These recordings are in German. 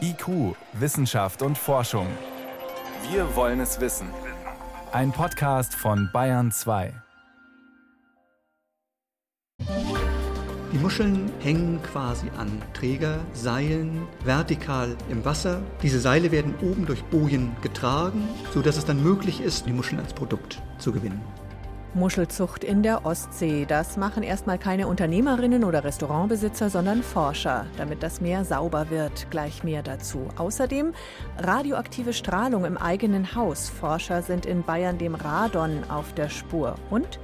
IQ, Wissenschaft und Forschung. Wir wollen es wissen. Ein Podcast von Bayern 2. Die Muscheln hängen quasi an Trägerseilen vertikal im Wasser. Diese Seile werden oben durch Bojen getragen, sodass es dann möglich ist, die Muscheln als Produkt zu gewinnen. Muschelzucht in der Ostsee. Das machen erstmal keine Unternehmerinnen oder Restaurantbesitzer, sondern Forscher, damit das Meer sauber wird. Gleich mehr dazu. Außerdem radioaktive Strahlung im eigenen Haus. Forscher sind in Bayern dem Radon auf der Spur. Und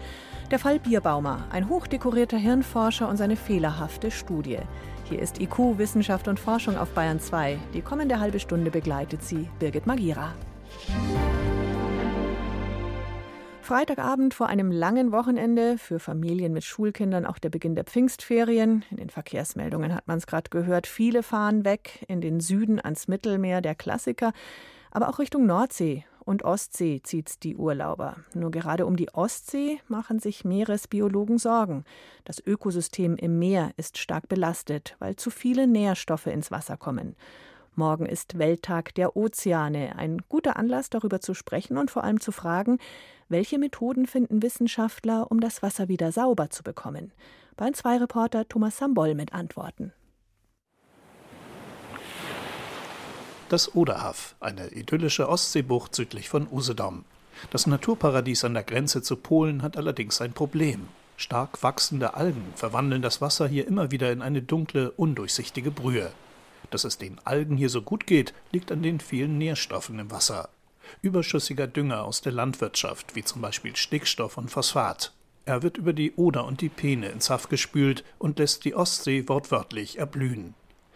der Fall Bierbaumer, ein hochdekorierter Hirnforscher und seine fehlerhafte Studie. Hier ist IQ, Wissenschaft und Forschung auf Bayern 2. Die kommende halbe Stunde begleitet sie Birgit Magira. Freitagabend vor einem langen Wochenende für Familien mit Schulkindern auch der Beginn der Pfingstferien. In den Verkehrsmeldungen hat man es gerade gehört. Viele fahren weg in den Süden ans Mittelmeer, der Klassiker, aber auch Richtung Nordsee und Ostsee zieht's die Urlauber. Nur gerade um die Ostsee machen sich Meeresbiologen Sorgen. Das Ökosystem im Meer ist stark belastet, weil zu viele Nährstoffe ins Wasser kommen. Morgen ist Welttag der Ozeane. Ein guter Anlass, darüber zu sprechen und vor allem zu fragen, welche Methoden finden Wissenschaftler, um das Wasser wieder sauber zu bekommen? Bayern 2 Reporter Thomas Sambol mit Antworten. Das Oderhaff, eine idyllische Ostseebucht südlich von Usedom. Das Naturparadies an der Grenze zu Polen hat allerdings ein Problem. Stark wachsende Algen verwandeln das Wasser hier immer wieder in eine dunkle, undurchsichtige Brühe. Dass es den Algen hier so gut geht, liegt an den vielen Nährstoffen im Wasser. Überschüssiger Dünger aus der Landwirtschaft, wie zum Beispiel Stickstoff und Phosphat. Er wird über die Oder und die Peene ins Haff gespült und lässt die Ostsee wortwörtlich erblühen.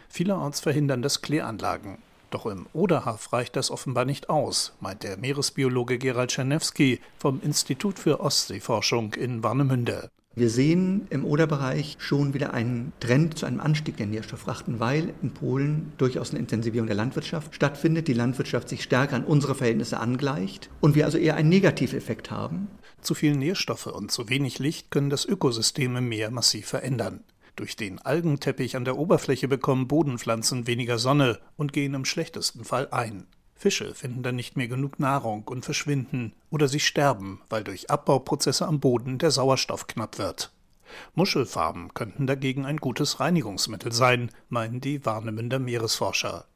Vielerorts verhindern das Kläranlagen. Doch im Oderhaff reicht das offenbar nicht aus, meint der Meeresbiologe Gerald Czernewski vom Institut für Ostseeforschung in Warnemünde. Wir sehen im Oderbereich schon wieder einen Trend zu einem Anstieg der Nährstoffrachten, weil in Polen durchaus eine Intensivierung der Landwirtschaft stattfindet, die Landwirtschaft sich stärker an unsere Verhältnisse angleicht und wir also eher einen Negativeffekt haben. Zu viel Nährstoffe und zu wenig Licht können das Ökosystem im Meer massiv verändern. Durch den Algenteppich an der Oberfläche bekommen Bodenpflanzen weniger Sonne und gehen im schlechtesten Fall ein. Fische finden dann nicht mehr genug Nahrung und verschwinden oder sie sterben, weil durch Abbauprozesse am Boden der Sauerstoff knapp wird. Muschelfarben könnten dagegen ein gutes Reinigungsmittel sein, meinen die Warnemünder Meeresforscher.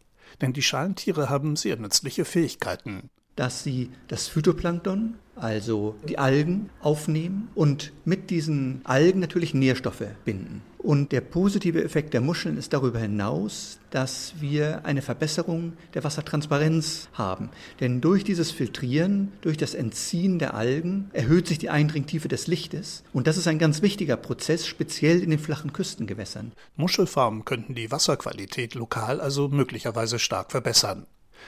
Denn die Schalentiere haben sehr nützliche Fähigkeiten. Dass sie das Phytoplankton, also die Algen, aufnehmen und mit diesen Algen natürlich Nährstoffe binden. Und der positive Effekt der Muscheln ist darüber hinaus, dass wir eine Verbesserung der Wassertransparenz haben. Denn durch dieses Filtrieren, durch das Entziehen der Algen erhöht sich die Eindringtiefe des Lichtes. Und das ist ein ganz wichtiger Prozess, speziell in den flachen Küstengewässern. Muschelfarmen könnten die Wasserqualität lokal also möglicherweise stark verbessern.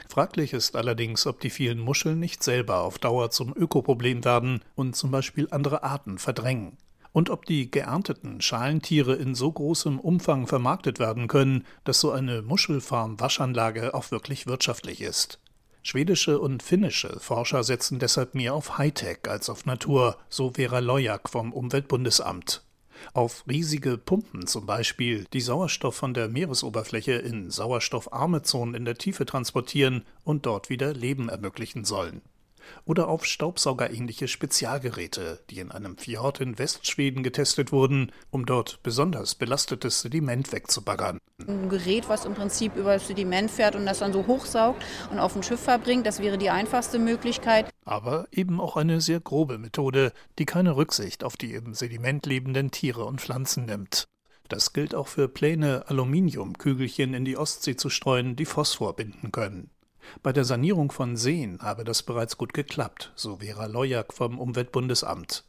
Fraglich ist allerdings, ob die vielen Muscheln nicht selber auf Dauer zum Ökoproblem werden und zum Beispiel andere Arten verdrängen und ob die geernteten Schalentiere in so großem Umfang vermarktet werden können, dass so eine Muschelfarm-Waschanlage auch wirklich wirtschaftlich ist. Schwedische und finnische Forscher setzen deshalb mehr auf Hightech als auf Natur, so Vera Lojak vom Umweltbundesamt. Auf riesige Pumpen zum Beispiel, die Sauerstoff von der Meeresoberfläche in sauerstoffarme Zonen in der Tiefe transportieren und dort wieder Leben ermöglichen sollen oder auf staubsaugerähnliche Spezialgeräte, die in einem Fjord in Westschweden getestet wurden, um dort besonders belastetes Sediment wegzubaggern. Ein Gerät, was im Prinzip über das Sediment fährt und das dann so hochsaugt und auf ein Schiff verbringt, das wäre die einfachste Möglichkeit. Aber eben auch eine sehr grobe Methode, die keine Rücksicht auf die im Sediment lebenden Tiere und Pflanzen nimmt. Das gilt auch für Pläne, Aluminiumkügelchen in die Ostsee zu streuen, die Phosphor binden können. Bei der Sanierung von Seen habe das bereits gut geklappt, so Vera Lojak vom Umweltbundesamt.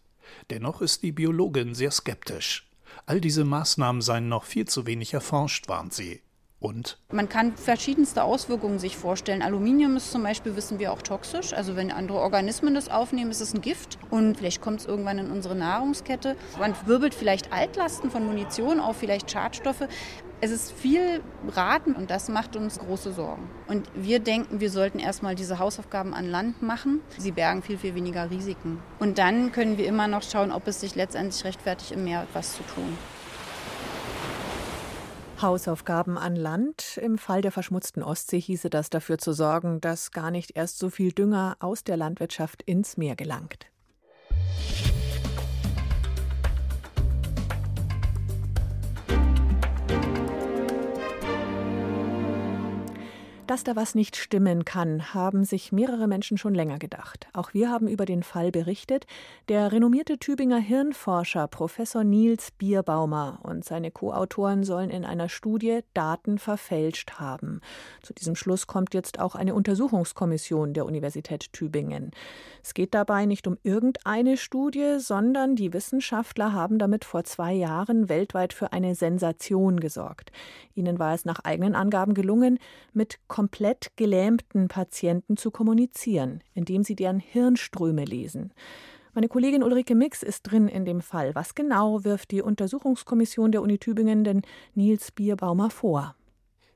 Dennoch ist die Biologin sehr skeptisch. All diese Maßnahmen seien noch viel zu wenig erforscht, warnt sie. Und? Man kann verschiedenste Auswirkungen sich vorstellen. Aluminium ist zum Beispiel, wissen wir, auch toxisch. Also wenn andere Organismen das aufnehmen, ist es ein Gift. Und vielleicht kommt es irgendwann in unsere Nahrungskette. Man wirbelt vielleicht Altlasten von Munition auf, vielleicht Schadstoffe. Es ist viel Raten und das macht uns große Sorgen. Und wir denken, wir sollten erstmal diese Hausaufgaben an Land machen. Sie bergen viel, viel weniger Risiken. Und dann können wir immer noch schauen, ob es sich letztendlich rechtfertigt, im Meer etwas zu tun. Hausaufgaben an Land. Im Fall der verschmutzten Ostsee hieße das dafür zu sorgen, dass gar nicht erst so viel Dünger aus der Landwirtschaft ins Meer gelangt. Dass da was nicht stimmen kann, haben sich mehrere Menschen schon länger gedacht. Auch wir haben über den Fall berichtet. Der renommierte Tübinger Hirnforscher Professor Niels Bierbaumer und seine Co-Autoren sollen in einer Studie Daten verfälscht haben. Zu diesem Schluss kommt jetzt auch eine Untersuchungskommission der Universität Tübingen. Es geht dabei nicht um irgendeine Studie, sondern die Wissenschaftler haben damit vor zwei Jahren weltweit für eine Sensation gesorgt. Ihnen war es nach eigenen Angaben gelungen, mit komplett gelähmten Patienten zu kommunizieren, indem sie deren Hirnströme lesen. Meine Kollegin Ulrike Mix ist drin in dem Fall. Was genau wirft die Untersuchungskommission der Uni Tübingen denn Nils Bierbaumer vor?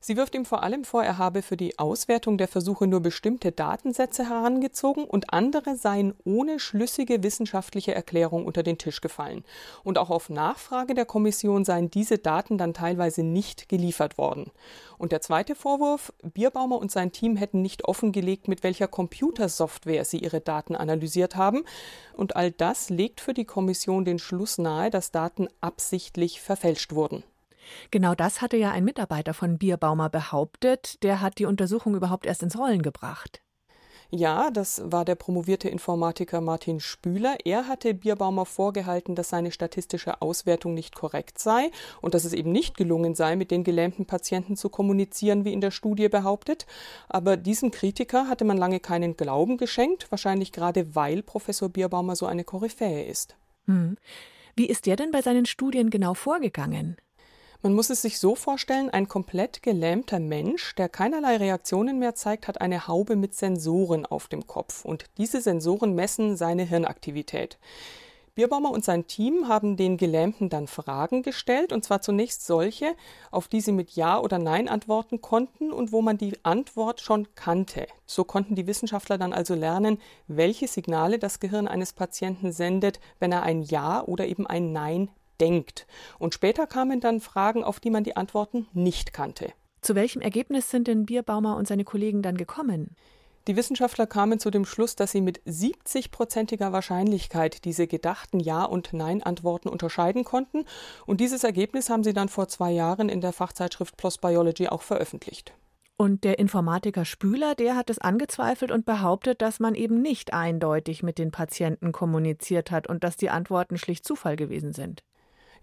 Sie wirft ihm vor allem vor, er habe für die Auswertung der Versuche nur bestimmte Datensätze herangezogen und andere seien ohne schlüssige wissenschaftliche Erklärung unter den Tisch gefallen. Und auch auf Nachfrage der Kommission seien diese Daten dann teilweise nicht geliefert worden. Und der zweite Vorwurf, Bierbaumer und sein Team hätten nicht offengelegt, mit welcher Computersoftware sie ihre Daten analysiert haben. Und all das legt für die Kommission den Schluss nahe, dass Daten absichtlich verfälscht wurden. Genau das hatte ja ein Mitarbeiter von Bierbaumer behauptet. Der hat die Untersuchung überhaupt erst ins Rollen gebracht. Ja, das war der promovierte Informatiker Martin Spüler. Er hatte Bierbaumer vorgehalten, dass seine statistische Auswertung nicht korrekt sei und dass es eben nicht gelungen sei, mit den gelähmten Patienten zu kommunizieren, wie in der Studie behauptet. Aber diesem Kritiker hatte man lange keinen Glauben geschenkt, wahrscheinlich gerade weil Professor Bierbaumer so eine Koryphäe ist. Hm. Wie ist der denn bei seinen Studien genau vorgegangen? Man muss es sich so vorstellen, ein komplett gelähmter Mensch, der keinerlei Reaktionen mehr zeigt, hat eine Haube mit Sensoren auf dem Kopf und diese Sensoren messen seine Hirnaktivität. Bierbaumer und sein Team haben den Gelähmten dann Fragen gestellt, und zwar zunächst solche, auf die sie mit Ja oder Nein antworten konnten und wo man die Antwort schon kannte. So konnten die Wissenschaftler dann also lernen, welche Signale das Gehirn eines Patienten sendet, wenn er ein Ja oder eben ein Nein denkt. Und später kamen dann Fragen, auf die man die Antworten nicht kannte. Zu welchem Ergebnis sind denn Bierbaumer und seine Kollegen dann gekommen? Die Wissenschaftler kamen zu dem Schluss, dass sie mit 70-prozentiger Wahrscheinlichkeit diese gedachten Ja- und Nein-Antworten unterscheiden konnten. Und dieses Ergebnis haben sie dann vor zwei Jahren in der Fachzeitschrift PLOS Biology auch veröffentlicht. Und der Informatiker Spüler, der hat es angezweifelt und behauptet, dass man eben nicht eindeutig mit den Patienten kommuniziert hat und dass die Antworten schlicht Zufall gewesen sind.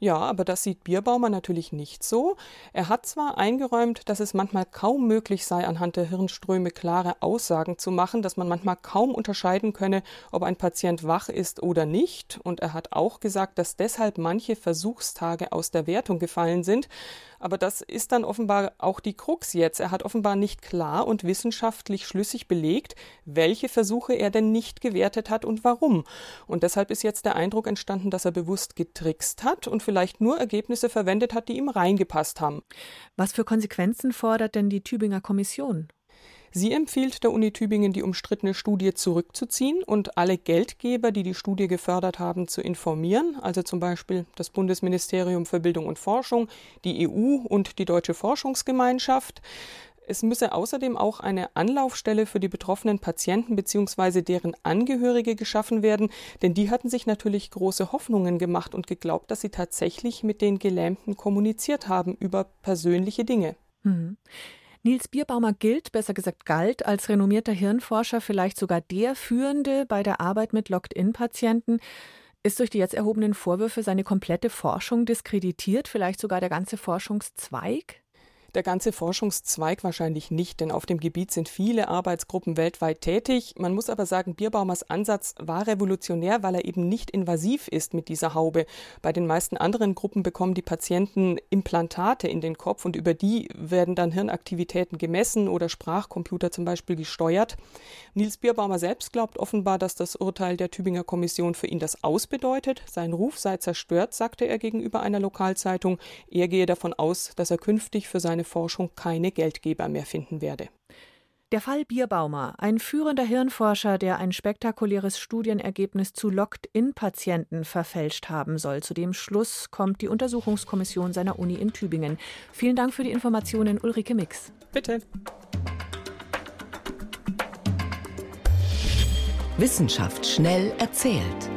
Ja, aber das sieht Bierbaumer natürlich nicht so. Er hat zwar eingeräumt, dass es manchmal kaum möglich sei, anhand der Hirnströme klare Aussagen zu machen, dass man manchmal kaum unterscheiden könne, ob ein Patient wach ist oder nicht. Und er hat auch gesagt, dass deshalb manche Versuchstage aus der Wertung gefallen sind. Aber das ist dann offenbar auch die Krux jetzt. Er hat offenbar nicht klar und wissenschaftlich schlüssig belegt, welche Versuche er denn nicht gewertet hat und warum. Und deshalb ist jetzt der Eindruck entstanden, dass er bewusst getrickst hat und vielleicht nur Ergebnisse verwendet hat, die ihm reingepasst haben. Was für Konsequenzen fordert denn die Tübinger Kommission? Sie empfiehlt der Uni Tübingen, die umstrittene Studie zurückzuziehen und alle Geldgeber, die die Studie gefördert haben, zu informieren, also zum Beispiel das Bundesministerium für Bildung und Forschung, die EU und die Deutsche Forschungsgemeinschaft. Es müsse außerdem auch eine Anlaufstelle für die betroffenen Patienten bzw. deren Angehörige geschaffen werden, denn die hatten sich natürlich große Hoffnungen gemacht und geglaubt, dass sie tatsächlich mit den Gelähmten kommuniziert haben über persönliche Dinge. Mhm. Nils Bierbaumer gilt, besser gesagt galt, als renommierter Hirnforscher, vielleicht sogar der Führende bei der Arbeit mit Locked-in-Patienten. Ist durch die jetzt erhobenen Vorwürfe seine komplette Forschung diskreditiert, vielleicht sogar der ganze Forschungszweig? Der ganze Forschungszweig wahrscheinlich nicht, denn auf dem Gebiet sind viele Arbeitsgruppen weltweit tätig. Man muss aber sagen, Bierbaumers Ansatz war revolutionär, weil er eben nicht invasiv ist mit dieser Haube. Bei den meisten anderen Gruppen bekommen die Patienten Implantate in den Kopf und über die werden dann Hirnaktivitäten gemessen oder Sprachcomputer zum Beispiel gesteuert. Nils Bierbaumer selbst glaubt offenbar, dass das Urteil der Tübinger Kommission für ihn das ausbedeutet. Sein Ruf sei zerstört, sagte er gegenüber einer Lokalzeitung. Er gehe davon aus, dass er künftig für seine Forschung keine Geldgeber mehr finden werde. Der Fall Bierbaumer, ein führender Hirnforscher, der ein spektakuläres Studienergebnis zu Locked-in-Patienten verfälscht haben soll. Zu dem Schluss kommt die Untersuchungskommission seiner Uni in Tübingen. Vielen Dank für die Informationen, Ulrike Mix. Bitte. Wissenschaft schnell erzählt.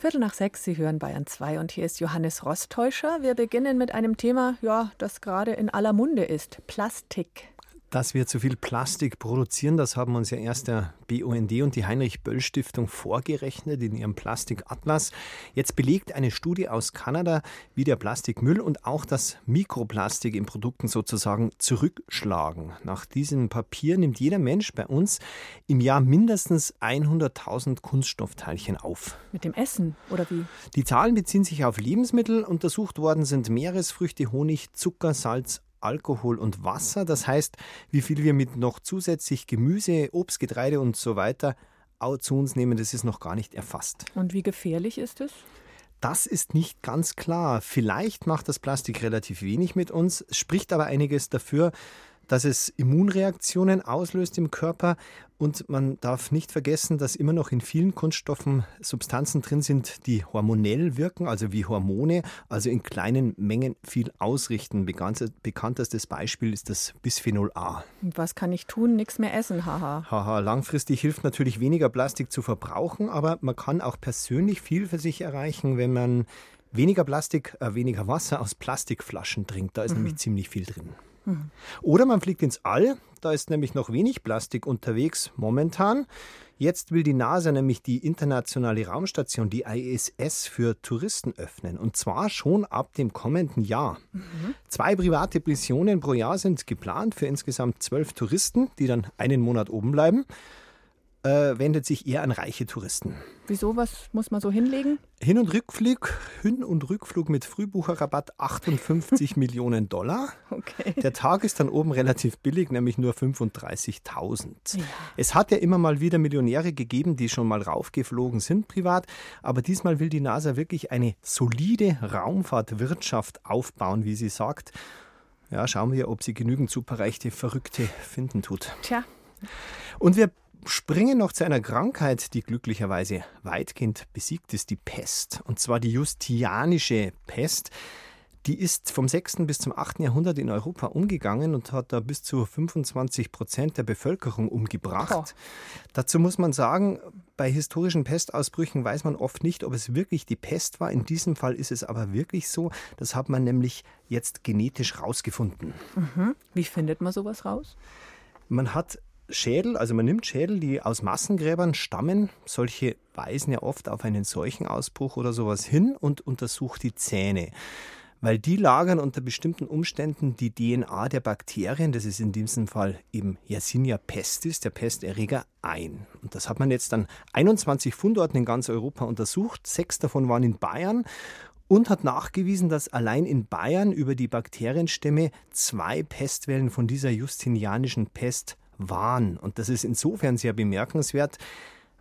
Viertel nach sechs, Sie hören Bayern 2 und hier ist Johannes Rostäuscher. Wir beginnen mit einem Thema, ja, das gerade in aller Munde ist: Plastik. Dass wir zu viel Plastik produzieren, das haben uns ja erst der BUND und die Heinrich-Böll-Stiftung vorgerechnet in ihrem Plastikatlas. Jetzt belegt eine Studie aus Kanada, wie der Plastikmüll und auch das Mikroplastik in Produkten sozusagen zurückschlagen. Nach diesem Papier nimmt jeder Mensch bei uns im Jahr mindestens 100.000 Kunststoffteilchen auf. Mit dem Essen oder wie? Die Zahlen beziehen sich auf Lebensmittel. Untersucht worden sind Meeresfrüchte, Honig, Zucker, Salz, Alkohol und Wasser. Das heißt, wie viel wir mit noch zusätzlich Gemüse, Obst, Getreide und so weiter zu uns nehmen, das ist noch gar nicht erfasst. Und wie gefährlich ist es? Das ist nicht ganz klar. Vielleicht macht das Plastik relativ wenig mit uns, spricht aber einiges dafür, dass es Immunreaktionen auslöst im Körper. Und man darf nicht vergessen, dass immer noch in vielen Kunststoffen Substanzen drin sind, die hormonell wirken, also wie Hormone, also in kleinen Mengen viel ausrichten. Bekanntestes Beispiel ist das Bisphenol A. Was kann ich tun? Nichts mehr essen, haha. Haha, langfristig hilft natürlich weniger Plastik zu verbrauchen, aber man kann auch persönlich viel für sich erreichen, wenn man weniger Plastik, äh, weniger Wasser aus Plastikflaschen trinkt. Da ist mhm. nämlich ziemlich viel drin. Oder man fliegt ins All, da ist nämlich noch wenig Plastik unterwegs momentan. Jetzt will die NASA nämlich die internationale Raumstation, die ISS, für Touristen öffnen. Und zwar schon ab dem kommenden Jahr. Mhm. Zwei private Missionen pro Jahr sind geplant für insgesamt zwölf Touristen, die dann einen Monat oben bleiben äh, wendet sich eher an reiche Touristen. Wieso? Was muss man so hinlegen? Hin- und Rückflug, Hin- und Rückflug mit Frühbucherrabatt 58 Millionen Dollar. Okay. Der Tag ist dann oben relativ billig, nämlich nur 35.000. Ja. Es hat ja immer mal wieder Millionäre gegeben, die schon mal raufgeflogen sind privat, aber diesmal will die NASA wirklich eine solide Raumfahrtwirtschaft aufbauen, wie sie sagt. Ja, schauen wir, ob sie genügend superreichte Verrückte finden tut. Tja. Und wir springen noch zu einer Krankheit, die glücklicherweise weitgehend besiegt ist, die Pest. Und zwar die Justianische Pest. Die ist vom 6. bis zum 8. Jahrhundert in Europa umgegangen und hat da bis zu 25 Prozent der Bevölkerung umgebracht. Oh. Dazu muss man sagen, bei historischen Pestausbrüchen weiß man oft nicht, ob es wirklich die Pest war. In diesem Fall ist es aber wirklich so. Das hat man nämlich jetzt genetisch rausgefunden. Mhm. Wie findet man sowas raus? Man hat Schädel, also man nimmt Schädel, die aus Massengräbern stammen. Solche weisen ja oft auf einen Seuchenausbruch oder sowas hin und untersucht die Zähne. Weil die lagern unter bestimmten Umständen die DNA der Bakterien, das ist in diesem Fall eben Yersinia pestis, der Pesterreger, ein. Und das hat man jetzt an 21 Fundorten in ganz Europa untersucht. Sechs davon waren in Bayern und hat nachgewiesen, dass allein in Bayern über die Bakterienstämme zwei Pestwellen von dieser justinianischen Pest waren. Und das ist insofern sehr bemerkenswert,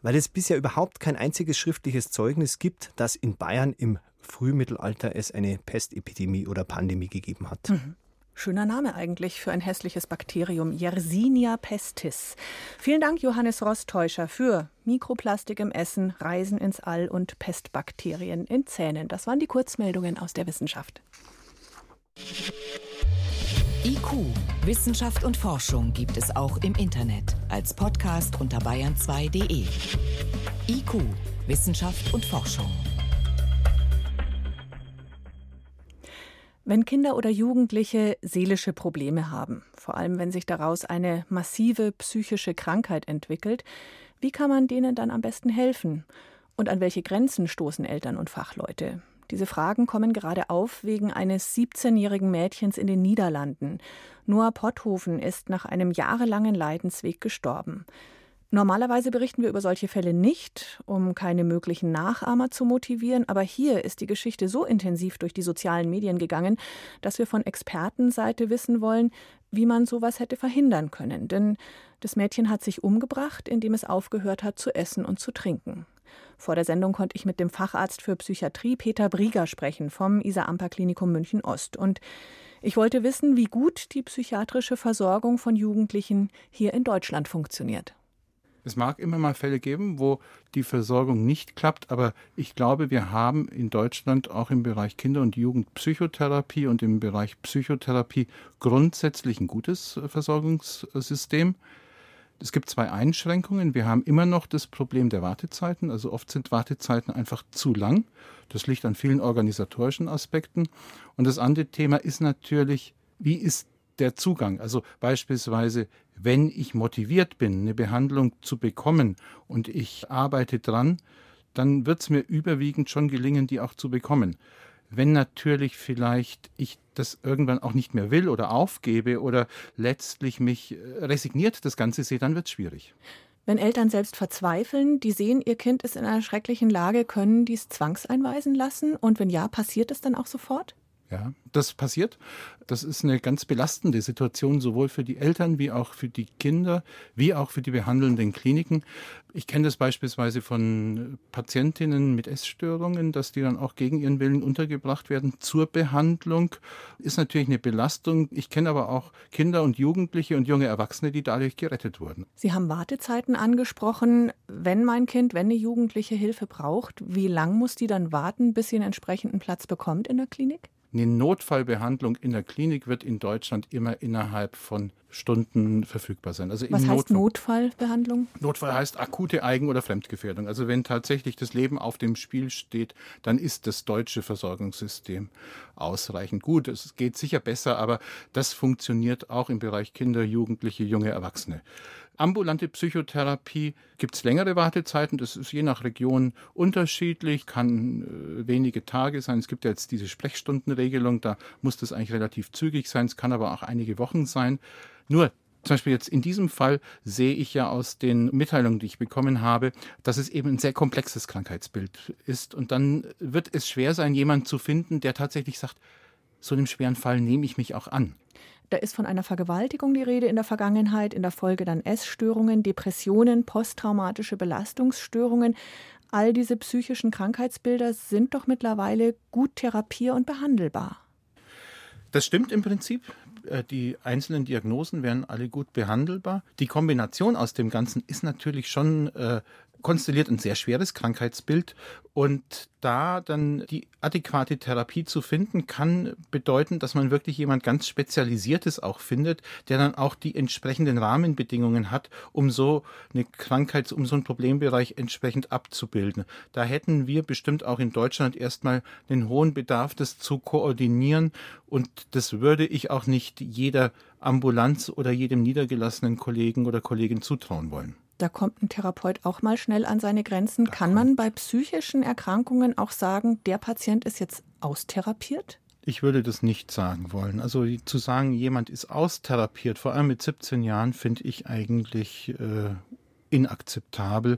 weil es bisher überhaupt kein einziges schriftliches Zeugnis gibt, dass in Bayern im Frühmittelalter es eine Pestepidemie oder Pandemie gegeben hat. Mhm. Schöner Name eigentlich für ein hässliches Bakterium, Yersinia pestis. Vielen Dank, Johannes Rostäuscher, für Mikroplastik im Essen, Reisen ins All und Pestbakterien in Zähnen. Das waren die Kurzmeldungen aus der Wissenschaft. IQ, Wissenschaft und Forschung gibt es auch im Internet als Podcast unter bayern2.de. IQ, Wissenschaft und Forschung. Wenn Kinder oder Jugendliche seelische Probleme haben, vor allem wenn sich daraus eine massive psychische Krankheit entwickelt, wie kann man denen dann am besten helfen? Und an welche Grenzen stoßen Eltern und Fachleute? Diese Fragen kommen gerade auf wegen eines 17-jährigen Mädchens in den Niederlanden. Noah Potthofen ist nach einem jahrelangen Leidensweg gestorben. Normalerweise berichten wir über solche Fälle nicht, um keine möglichen Nachahmer zu motivieren, aber hier ist die Geschichte so intensiv durch die sozialen Medien gegangen, dass wir von Expertenseite wissen wollen, wie man sowas hätte verhindern können. Denn das Mädchen hat sich umgebracht, indem es aufgehört hat zu essen und zu trinken. Vor der Sendung konnte ich mit dem Facharzt für Psychiatrie Peter Brieger sprechen vom Isar-Amper-Klinikum München Ost. Und Ich wollte wissen, wie gut die psychiatrische Versorgung von Jugendlichen hier in Deutschland funktioniert. Es mag immer mal Fälle geben, wo die Versorgung nicht klappt, aber ich glaube, wir haben in Deutschland auch im Bereich Kinder- und Jugendpsychotherapie und im Bereich Psychotherapie grundsätzlich ein gutes Versorgungssystem. Es gibt zwei Einschränkungen. Wir haben immer noch das Problem der Wartezeiten. Also oft sind Wartezeiten einfach zu lang. Das liegt an vielen organisatorischen Aspekten. Und das andere Thema ist natürlich, wie ist der Zugang? Also beispielsweise, wenn ich motiviert bin, eine Behandlung zu bekommen und ich arbeite dran, dann wird es mir überwiegend schon gelingen, die auch zu bekommen. Wenn natürlich vielleicht ich das irgendwann auch nicht mehr will oder aufgebe oder letztlich mich äh, resigniert das Ganze sehe, dann wird es schwierig. Wenn Eltern selbst verzweifeln, die sehen, ihr Kind ist in einer schrecklichen Lage, können die es zwangseinweisen lassen? Und wenn ja, passiert es dann auch sofort? Ja, das passiert. Das ist eine ganz belastende Situation, sowohl für die Eltern wie auch für die Kinder, wie auch für die behandelnden Kliniken. Ich kenne das beispielsweise von Patientinnen mit Essstörungen, dass die dann auch gegen ihren Willen untergebracht werden zur Behandlung. Ist natürlich eine Belastung. Ich kenne aber auch Kinder und Jugendliche und junge Erwachsene, die dadurch gerettet wurden. Sie haben Wartezeiten angesprochen. Wenn mein Kind, wenn eine Jugendliche Hilfe braucht, wie lang muss die dann warten, bis sie einen entsprechenden Platz bekommt in der Klinik? Eine Notfallbehandlung in der Klinik wird in Deutschland immer innerhalb von Stunden verfügbar sein. Also Was heißt Notfall Notfallbehandlung? Notfall heißt akute Eigen- oder Fremdgefährdung. Also wenn tatsächlich das Leben auf dem Spiel steht, dann ist das deutsche Versorgungssystem ausreichend gut. Es geht sicher besser, aber das funktioniert auch im Bereich Kinder, Jugendliche, junge Erwachsene. Ambulante Psychotherapie gibt es längere Wartezeiten. Das ist je nach Region unterschiedlich, kann äh, wenige Tage sein. Es gibt ja jetzt diese Sprechstundenregelung, da muss das eigentlich relativ zügig sein. Es kann aber auch einige Wochen sein. Nur zum Beispiel jetzt in diesem Fall sehe ich ja aus den Mitteilungen, die ich bekommen habe, dass es eben ein sehr komplexes Krankheitsbild ist. Und dann wird es schwer sein, jemanden zu finden, der tatsächlich sagt, so einem schweren Fall nehme ich mich auch an. Da ist von einer Vergewaltigung die Rede in der Vergangenheit, in der Folge dann Essstörungen, Depressionen, posttraumatische Belastungsstörungen. All diese psychischen Krankheitsbilder sind doch mittlerweile gut therapier- und behandelbar. Das stimmt im Prinzip. Äh, die einzelnen Diagnosen wären alle gut behandelbar. Die Kombination aus dem Ganzen ist natürlich schon äh, konstelliert ein sehr schweres Krankheitsbild und da dann die adäquate Therapie zu finden, kann bedeuten, dass man wirklich jemand ganz Spezialisiertes auch findet, der dann auch die entsprechenden Rahmenbedingungen hat, um so eine Krankheit, um so einen Problembereich entsprechend abzubilden. Da hätten wir bestimmt auch in Deutschland erstmal einen hohen Bedarf, das zu koordinieren und das würde ich auch nicht jeder Ambulanz oder jedem niedergelassenen Kollegen oder Kollegin zutrauen wollen. Da kommt ein Therapeut auch mal schnell an seine Grenzen. Da Kann man bei psychischen Erkrankungen auch sagen, der Patient ist jetzt austherapiert? Ich würde das nicht sagen wollen. Also zu sagen, jemand ist austherapiert, vor allem mit 17 Jahren, finde ich eigentlich äh, inakzeptabel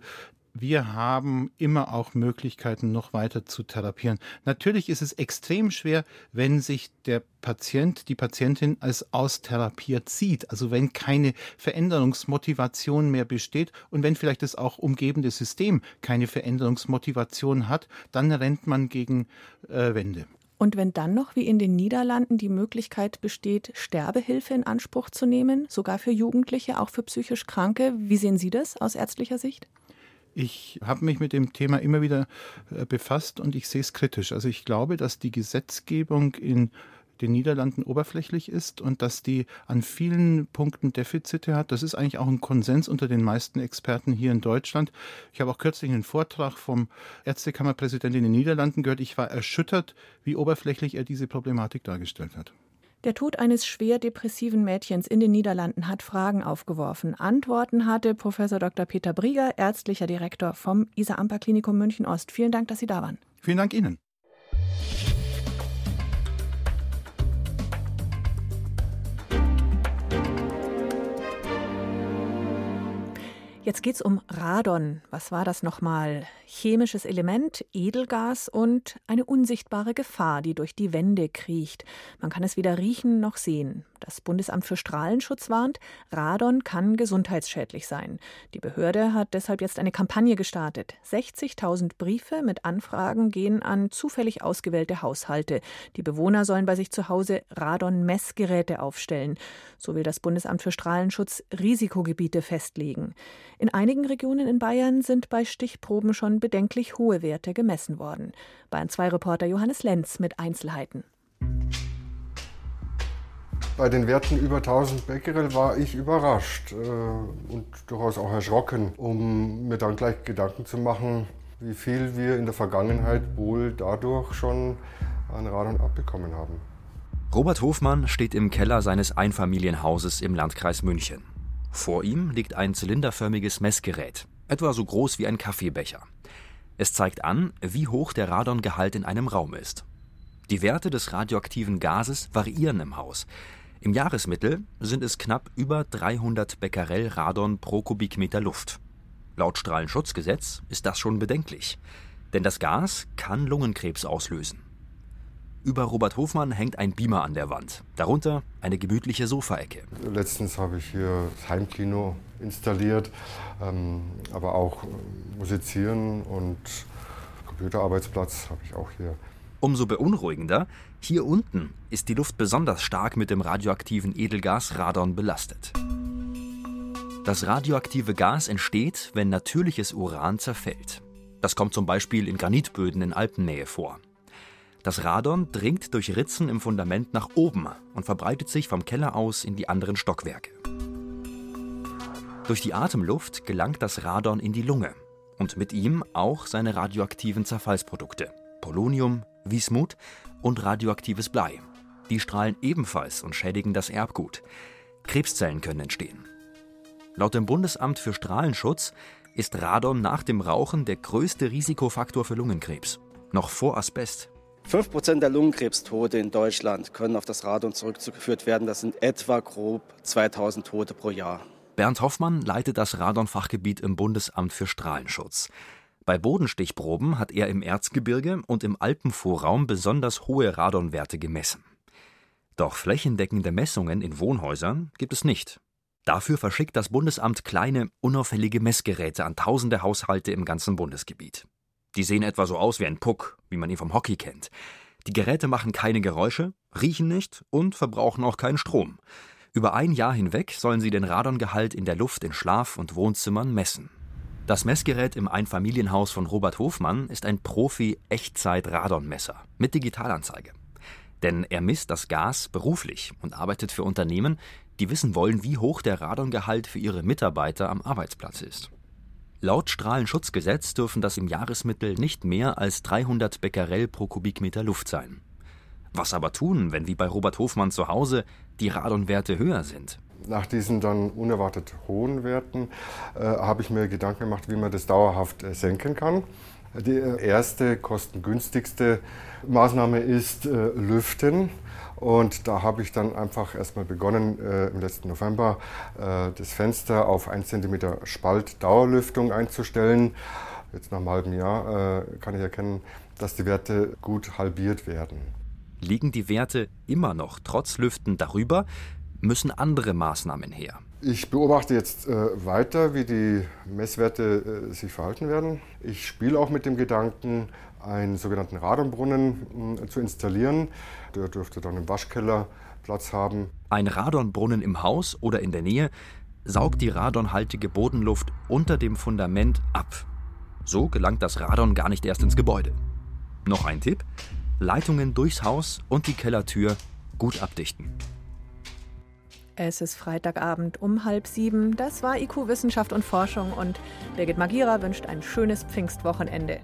wir haben immer auch Möglichkeiten, noch weiter zu therapieren. Natürlich ist es extrem schwer, wenn sich der Patient, die Patientin als austherapiert sieht. Also wenn keine Veränderungsmotivation mehr besteht und wenn vielleicht das auch umgebende System keine Veränderungsmotivation hat, dann rennt man gegen äh, Wände. Und wenn dann noch wie in den Niederlanden die Möglichkeit besteht, Sterbehilfe in Anspruch zu nehmen, sogar für Jugendliche, auch für psychisch Kranke, wie sehen Sie das aus ärztlicher Sicht? Ich habe mich mit dem Thema immer wieder äh, befasst und ich sehe es kritisch. Also ich glaube, dass die Gesetzgebung in den Niederlanden oberflächlich ist und dass die an vielen Punkten Defizite hat. Das ist eigentlich auch ein Konsens unter den meisten Experten hier in Deutschland. Ich habe auch kürzlich einen Vortrag vom Ärztekammerpräsidenten in den Niederlanden gehört. Ich war erschüttert, wie oberflächlich er diese Problematik dargestellt hat. Der Tod eines schwer depressiven Mädchens in den Niederlanden hat Fragen aufgeworfen. Antworten hatte Professor Dr. Peter Brieger, ärztlicher Direktor vom Isar-Amper-Klinikum München-Ost. Vielen Dank, dass Sie da waren. Vielen Dank Ihnen. Jetzt geht's um Radon. Was war das nochmal? Chemisches Element, Edelgas und eine unsichtbare Gefahr, die durch die Wände kriecht. Man kann es weder riechen noch sehen. Das Bundesamt für Strahlenschutz warnt, Radon kann gesundheitsschädlich sein. Die Behörde hat deshalb jetzt eine Kampagne gestartet. 60.000 Briefe mit Anfragen gehen an zufällig ausgewählte Haushalte. Die Bewohner sollen bei sich zu Hause Radon-Messgeräte aufstellen. So will das Bundesamt für Strahlenschutz Risikogebiete festlegen. In einigen Regionen in Bayern sind bei Stichproben schon bedenklich hohe Werte gemessen worden. Bayern 2 Reporter Johannes Lenz mit Einzelheiten. Bei den Werten über 1000 Becquerel war ich überrascht äh, und durchaus auch erschrocken, um mir dann gleich Gedanken zu machen, wie viel wir in der Vergangenheit wohl dadurch schon an Radon abbekommen haben. Robert Hofmann steht im Keller seines Einfamilienhauses im Landkreis München. Vor ihm liegt ein zylinderförmiges Messgerät, etwa so groß wie ein Kaffeebecher. Es zeigt an, wie hoch der Radongehalt in einem Raum ist. Die Werte des radioaktiven Gases variieren im Haus. Im Jahresmittel sind es knapp über 300 Becquerel Radon pro Kubikmeter Luft. Laut Strahlenschutzgesetz ist das schon bedenklich, denn das Gas kann Lungenkrebs auslösen. Über Robert Hofmann hängt ein Beamer an der Wand. Darunter eine gemütliche Sofaecke. Letztens habe ich hier das Heimkino installiert, ähm, aber auch musizieren und Computerarbeitsplatz habe ich auch hier. Umso beunruhigender, hier unten ist die Luft besonders stark mit dem radioaktiven Edelgas Radon belastet. Das radioaktive Gas entsteht, wenn natürliches Uran zerfällt. Das kommt zum Beispiel in Granitböden in Alpennähe vor. Das Radon dringt durch Ritzen im Fundament nach oben und verbreitet sich vom Keller aus in die anderen Stockwerke. Durch die Atemluft gelangt das Radon in die Lunge und mit ihm auch seine radioaktiven Zerfallsprodukte Polonium, Wismut und radioaktives Blei. Die strahlen ebenfalls und schädigen das Erbgut. Krebszellen können entstehen. Laut dem Bundesamt für Strahlenschutz ist Radon nach dem Rauchen der größte Risikofaktor für Lungenkrebs. Noch vor Asbest. 5% der Lungenkrebstote in Deutschland können auf das Radon zurückgeführt werden. Das sind etwa grob 2000 Tote pro Jahr. Bernd Hoffmann leitet das Radonfachgebiet im Bundesamt für Strahlenschutz. Bei Bodenstichproben hat er im Erzgebirge und im Alpenvorraum besonders hohe Radonwerte gemessen. Doch flächendeckende Messungen in Wohnhäusern gibt es nicht. Dafür verschickt das Bundesamt kleine, unauffällige Messgeräte an tausende Haushalte im ganzen Bundesgebiet. Die sehen etwa so aus wie ein Puck, wie man ihn vom Hockey kennt. Die Geräte machen keine Geräusche, riechen nicht und verbrauchen auch keinen Strom. Über ein Jahr hinweg sollen sie den Radongehalt in der Luft in Schlaf- und Wohnzimmern messen. Das Messgerät im Einfamilienhaus von Robert Hofmann ist ein Profi-Echtzeit-Radonmesser mit Digitalanzeige. Denn er misst das Gas beruflich und arbeitet für Unternehmen, die wissen wollen, wie hoch der Radongehalt für ihre Mitarbeiter am Arbeitsplatz ist. Laut Strahlenschutzgesetz dürfen das im Jahresmittel nicht mehr als 300 Becquerel pro Kubikmeter Luft sein. Was aber tun, wenn wie bei Robert Hofmann zu Hause die Radonwerte höher sind? Nach diesen dann unerwartet hohen Werten äh, habe ich mir Gedanken gemacht, wie man das dauerhaft äh, senken kann. Die äh, erste, kostengünstigste Maßnahme ist äh, Lüften. Und da habe ich dann einfach erstmal begonnen, äh, im letzten November äh, das Fenster auf 1 cm Spalt Dauerlüftung einzustellen. Jetzt nach einem halben Jahr äh, kann ich erkennen, dass die Werte gut halbiert werden. Liegen die Werte immer noch trotz Lüften darüber, müssen andere Maßnahmen her. Ich beobachte jetzt äh, weiter, wie die Messwerte äh, sich verhalten werden. Ich spiele auch mit dem Gedanken, einen sogenannten Radonbrunnen äh, zu installieren. Der dürfte dann im Waschkeller Platz haben. Ein Radonbrunnen im Haus oder in der Nähe saugt die radonhaltige Bodenluft unter dem Fundament ab. So gelangt das Radon gar nicht erst ins Gebäude. Noch ein Tipp: Leitungen durchs Haus und die Kellertür gut abdichten. Es ist Freitagabend um halb sieben. Das war IQ Wissenschaft und Forschung und Birgit Magira wünscht ein schönes Pfingstwochenende.